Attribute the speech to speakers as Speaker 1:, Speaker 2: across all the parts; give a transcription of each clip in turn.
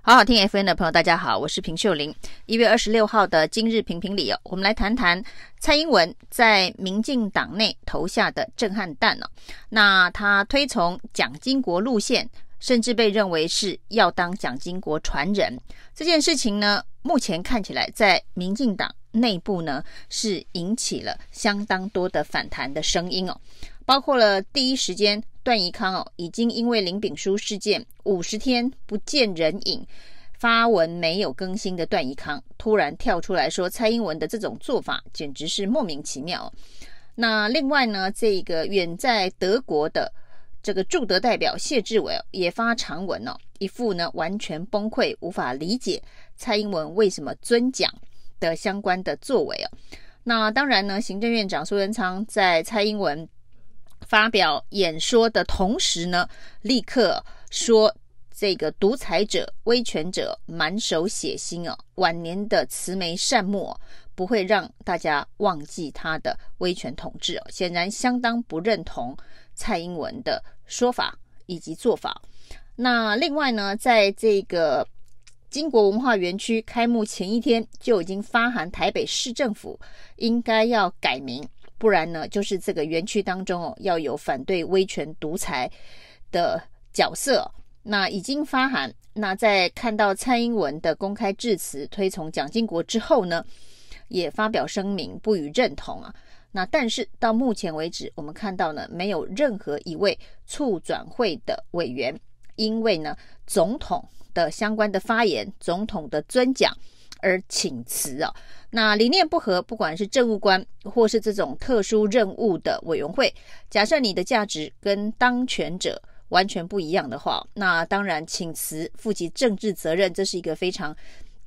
Speaker 1: 好好听 FM 的朋友，大家好，我是平秀玲。一月二十六号的今日评评理哦，我们来谈谈蔡英文在民进党内投下的震撼弹哦。那他推崇蒋经国路线，甚至被认为是要当蒋经国传人。这件事情呢，目前看起来在民进党内部呢，是引起了相当多的反弹的声音哦，包括了第一时间。段宜康哦，已经因为林炳书事件五十天不见人影，发文没有更新的段宜康，突然跳出来说蔡英文的这种做法简直是莫名其妙。那另外呢，这个远在德国的这个驻德代表谢志伟也发长文哦，一副呢完全崩溃，无法理解蔡英文为什么尊奖的相关的作为哦。那当然呢，行政院长苏贞昌在蔡英文。发表演说的同时呢，立刻说这个独裁者、威权者满手血腥哦，晚年的慈眉善目不会让大家忘记他的威权统治哦。显然相当不认同蔡英文的说法以及做法。那另外呢，在这个金国文化园区开幕前一天，就已经发函台北市政府，应该要改名。不然呢，就是这个园区当中哦，要有反对威权独裁的角色。那已经发函，那在看到蔡英文的公开致辞推崇蒋经国之后呢，也发表声明不予认同啊。那但是到目前为止，我们看到呢，没有任何一位促转会的委员，因为呢总统的相关的发言，总统的尊蒋。而请辞啊，那理念不合，不管是政务官或是这种特殊任务的委员会，假设你的价值跟当权者完全不一样的话，那当然请辞，负起政治责任，这是一个非常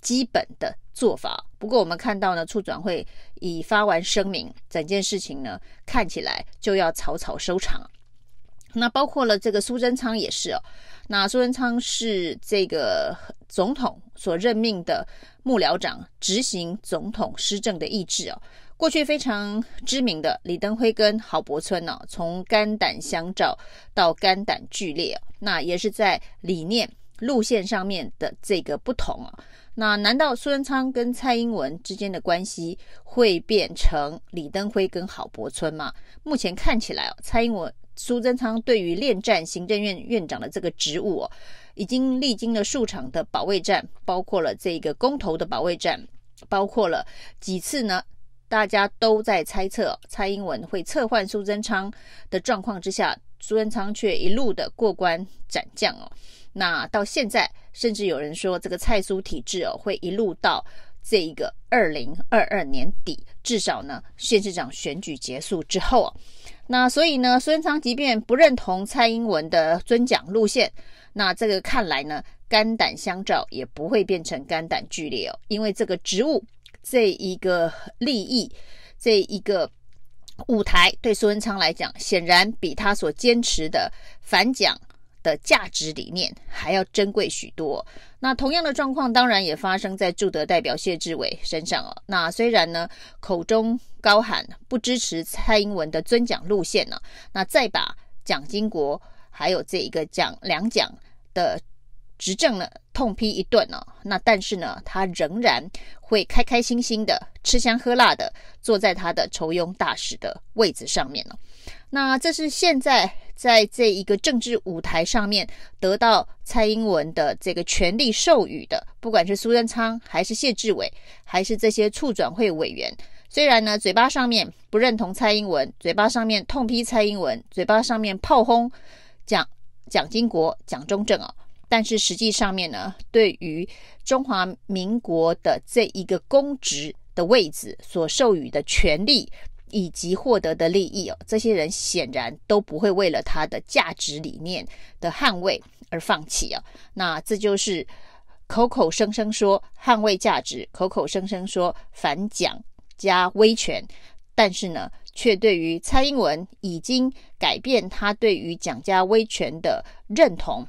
Speaker 1: 基本的做法。不过我们看到呢，促转会已发完声明，整件事情呢看起来就要草草收场。那包括了这个苏贞昌也是哦，那苏贞昌是这个总统所任命的幕僚长，执行总统施政的意志哦。过去非常知名的李登辉跟郝柏村呢，从肝胆相照到肝胆俱裂，那也是在理念路线上面的这个不同啊。那难道苏贞昌跟蔡英文之间的关系会变成李登辉跟郝柏村吗？目前看起来哦，蔡英文。苏贞昌对于恋战行政院院长的这个职务哦，已经历经了数场的保卫战，包括了这个公投的保卫战，包括了几次呢，大家都在猜测蔡英文会撤换苏贞昌的状况之下，苏贞昌却一路的过关斩将哦。那到现在，甚至有人说这个蔡苏体制哦，会一路到这一个二零二二年底，至少呢，县市长选举结束之后哦。那所以呢，苏贞昌即便不认同蔡英文的尊蒋路线，那这个看来呢，肝胆相照也不会变成肝胆俱裂哦，因为这个职务、这一个利益、这一个舞台，对苏文昌来讲，显然比他所坚持的反蒋的价值理念还要珍贵许多。那同样的状况当然也发生在驻德代表谢志伟身上哦。那虽然呢，口中高喊不支持蔡英文的尊蒋路线呢，那再把蒋经国还有这一个蒋两蒋的执政呢痛批一顿呢，那但是呢，他仍然会开开心心的吃香喝辣的坐在他的酬庸大使的位子上面呢。那这是现在在这一个政治舞台上面得到蔡英文的这个权力授予的，不管是苏贞昌还是谢志伟，还是这些促转会委员，虽然呢嘴巴上面不认同蔡英文，嘴巴上面痛批蔡英文，嘴巴上面炮轰蒋蒋经国、蒋中正啊，但是实际上面呢，对于中华民国的这一个公职的位置所授予的权利。以及获得的利益哦，这些人显然都不会为了他的价值理念的捍卫而放弃啊。那这就是口口声声说捍卫价值，口口声声说反蒋加威权，但是呢，却对于蔡英文已经改变他对于蒋家威权的认同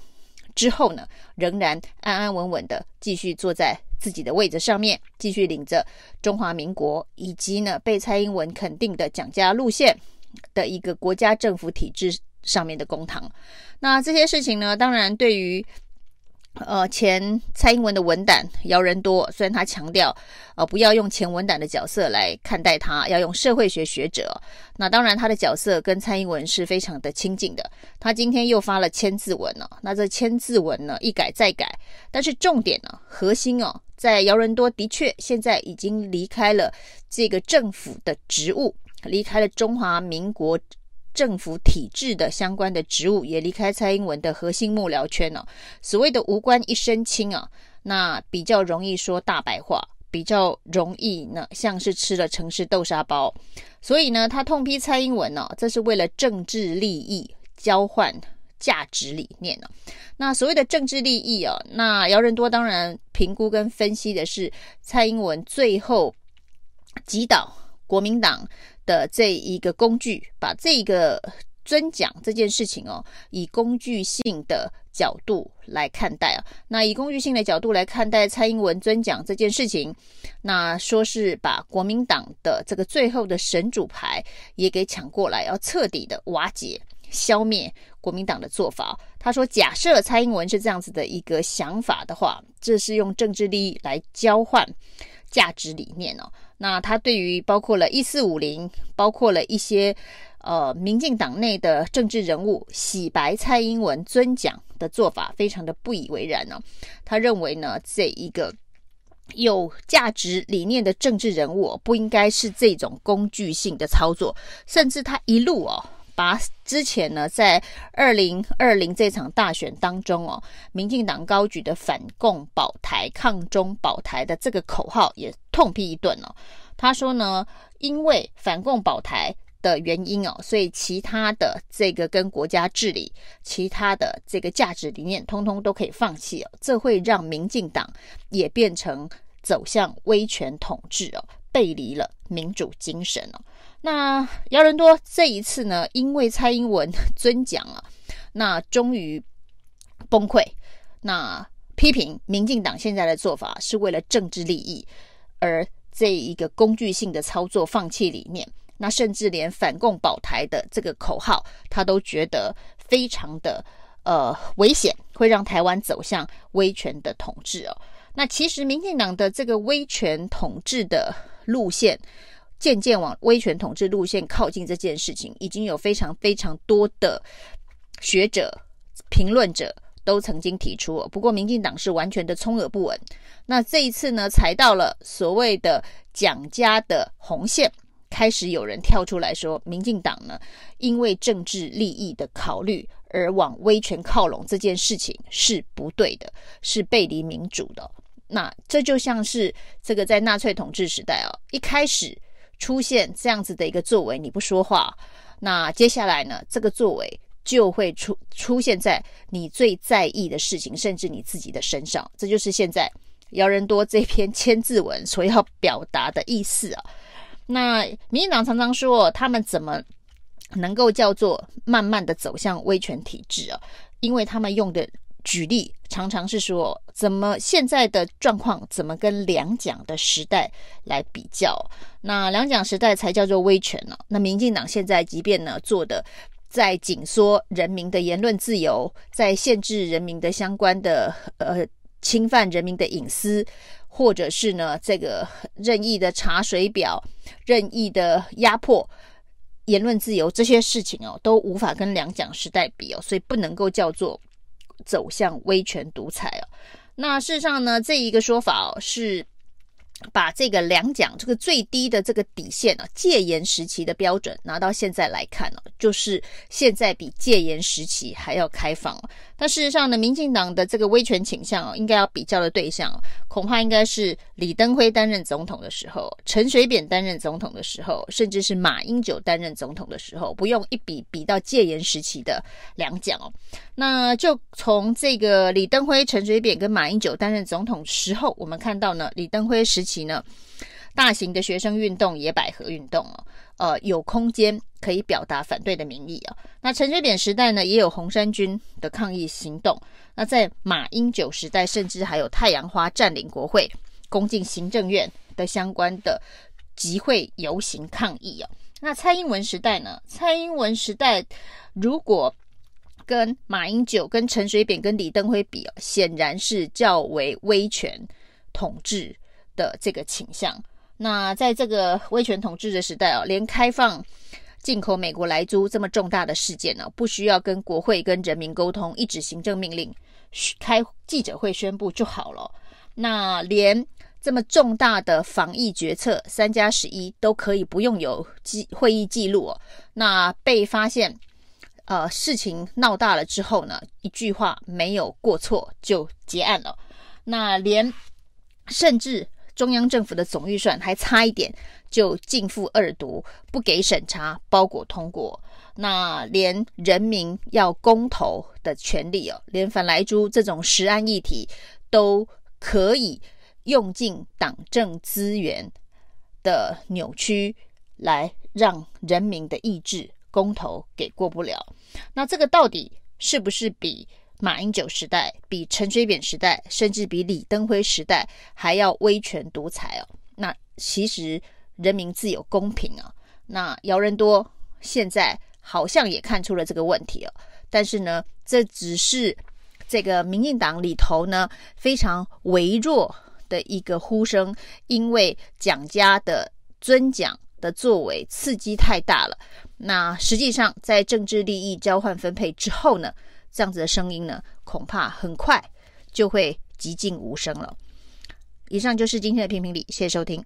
Speaker 1: 之后呢，仍然安安稳稳的继续坐在。自己的位置上面，继续领着中华民国以及呢被蔡英文肯定的蒋家路线的一个国家政府体制上面的公堂。那这些事情呢，当然对于呃，前蔡英文的文胆姚人多，虽然他强调，呃，不要用前文胆的角色来看待他，要用社会学学者。那当然，他的角色跟蔡英文是非常的亲近的。他今天又发了千字文了，那这千字文呢，一改再改，但是重点呢，核心哦，在姚人多的确现在已经离开了这个政府的职务，离开了中华民国。政府体制的相关的职务也离开蔡英文的核心幕僚圈了、哦。所谓的无官一身轻啊，那比较容易说大白话，比较容易呢像是吃了城市豆沙包。所以呢，他痛批蔡英文呢、哦，这是为了政治利益交换价值理念呢、那所谓的政治利益啊，那姚人多当然评估跟分析的是蔡英文最后击倒国民党。的这一个工具，把这个尊奖这件事情哦，以工具性的角度来看待啊。那以工具性的角度来看待蔡英文尊奖这件事情，那说是把国民党的这个最后的神主牌也给抢过来，要彻底的瓦解、消灭国民党的做法。他说，假设蔡英文是这样子的一个想法的话，这是用政治利益来交换价值理念哦。那他对于包括了一四五零，包括了一些呃民进党内的政治人物洗白蔡英文尊奖的做法，非常的不以为然呢、哦。他认为呢，这一个有价值理念的政治人物不应该是这种工具性的操作，甚至他一路哦。把之前呢，在二零二零这场大选当中哦，民进党高举的反共保台、抗中保台的这个口号也痛批一顿哦。他说呢，因为反共保台的原因哦，所以其他的这个跟国家治理、其他的这个价值理念，通通都可以放弃哦。这会让民进党也变成走向威权统治哦，背离了民主精神哦。那姚人多这一次呢，因为蔡英文 尊奖啊，那终于崩溃。那批评民进党现在的做法是为了政治利益，而这一个工具性的操作放弃理念。那甚至连反共保台的这个口号，他都觉得非常的呃危险，会让台湾走向威权的统治哦。那其实民进党的这个威权统治的路线。渐渐往威权统治路线靠近这件事情，已经有非常非常多的学者、评论者都曾经提出。不过，民进党是完全的充耳不闻。那这一次呢，踩到了所谓的蒋家的红线，开始有人跳出来说，民进党呢，因为政治利益的考虑而往威权靠拢，这件事情是不对的，是背离民主的。那这就像是这个在纳粹统治时代啊，一开始。出现这样子的一个作为，你不说话，那接下来呢，这个作为就会出出现在你最在意的事情，甚至你自己的身上。这就是现在姚人多这篇千字文所要表达的意思啊。那民进党常常说，他们怎么能够叫做慢慢的走向威权体制啊？因为他们用的。举例常常是说，怎么现在的状况怎么跟两蒋的时代来比较？那两蒋时代才叫做威权呢？那民进党现在即便呢做的在紧缩人民的言论自由，在限制人民的相关的呃侵犯人民的隐私，或者是呢这个任意的查水表、任意的压迫言论自由这些事情哦，都无法跟两蒋时代比哦，所以不能够叫做。走向威权独裁哦，那事实上呢，这一个说法是。把这个两奖这个最低的这个底线啊，戒严时期的标准拿到现在来看呢，就是现在比戒严时期还要开放。但事实上呢，民进党的这个威权倾向哦，应该要比较的对象，恐怕应该是李登辉担任总统的时候，陈水扁担任总统的时候，甚至是马英九担任总统的时候，不用一比比到戒严时期的两奖哦。那就从这个李登辉、陈水扁跟马英九担任总统时候，我们看到呢，李登辉时期其呢，大型的学生运动、野百合运动哦，呃，有空间可以表达反对的民意啊。那陈水扁时代呢，也有红衫军的抗议行动。那在马英九时代，甚至还有太阳花占领国会、攻进行政院的相关的集会游行抗议哦。那蔡英文时代呢？蔡英文时代如果跟马英九、跟陈水扁、跟李登辉比，显然是较为威权统治的这个倾向。那在这个威权统治的时代啊，连开放进口美国莱猪这么重大的事件呢，不需要跟国会跟人民沟通，一纸行政命令，开记者会宣布就好了。那连这么重大的防疫决策，三加十一都可以不用有记会议记录哦。那被发现，呃，事情闹大了之后呢，一句话没有过错就结案了。那连甚至中央政府的总预算还差一点就径付二读，不给审查，包裹通过。那连人民要公投的权利哦，连反莱猪这种十安议题都可以用尽党政资源的扭曲，来让人民的意志公投给过不了。那这个到底是不是比马英九时代、比陈水扁时代，甚至比李登辉时代还要威权独裁哦？那其实人民自有公平啊。那姚人多现在好像也看出了这个问题哦，但是呢，这只是这个民进党里头呢非常微弱的一个呼声，因为蒋家的尊蒋的作为刺激太大了。那实际上在政治利益交换分配之后呢，这样子的声音呢，恐怕很快就会寂静无声了。以上就是今天的评评理，谢谢收听。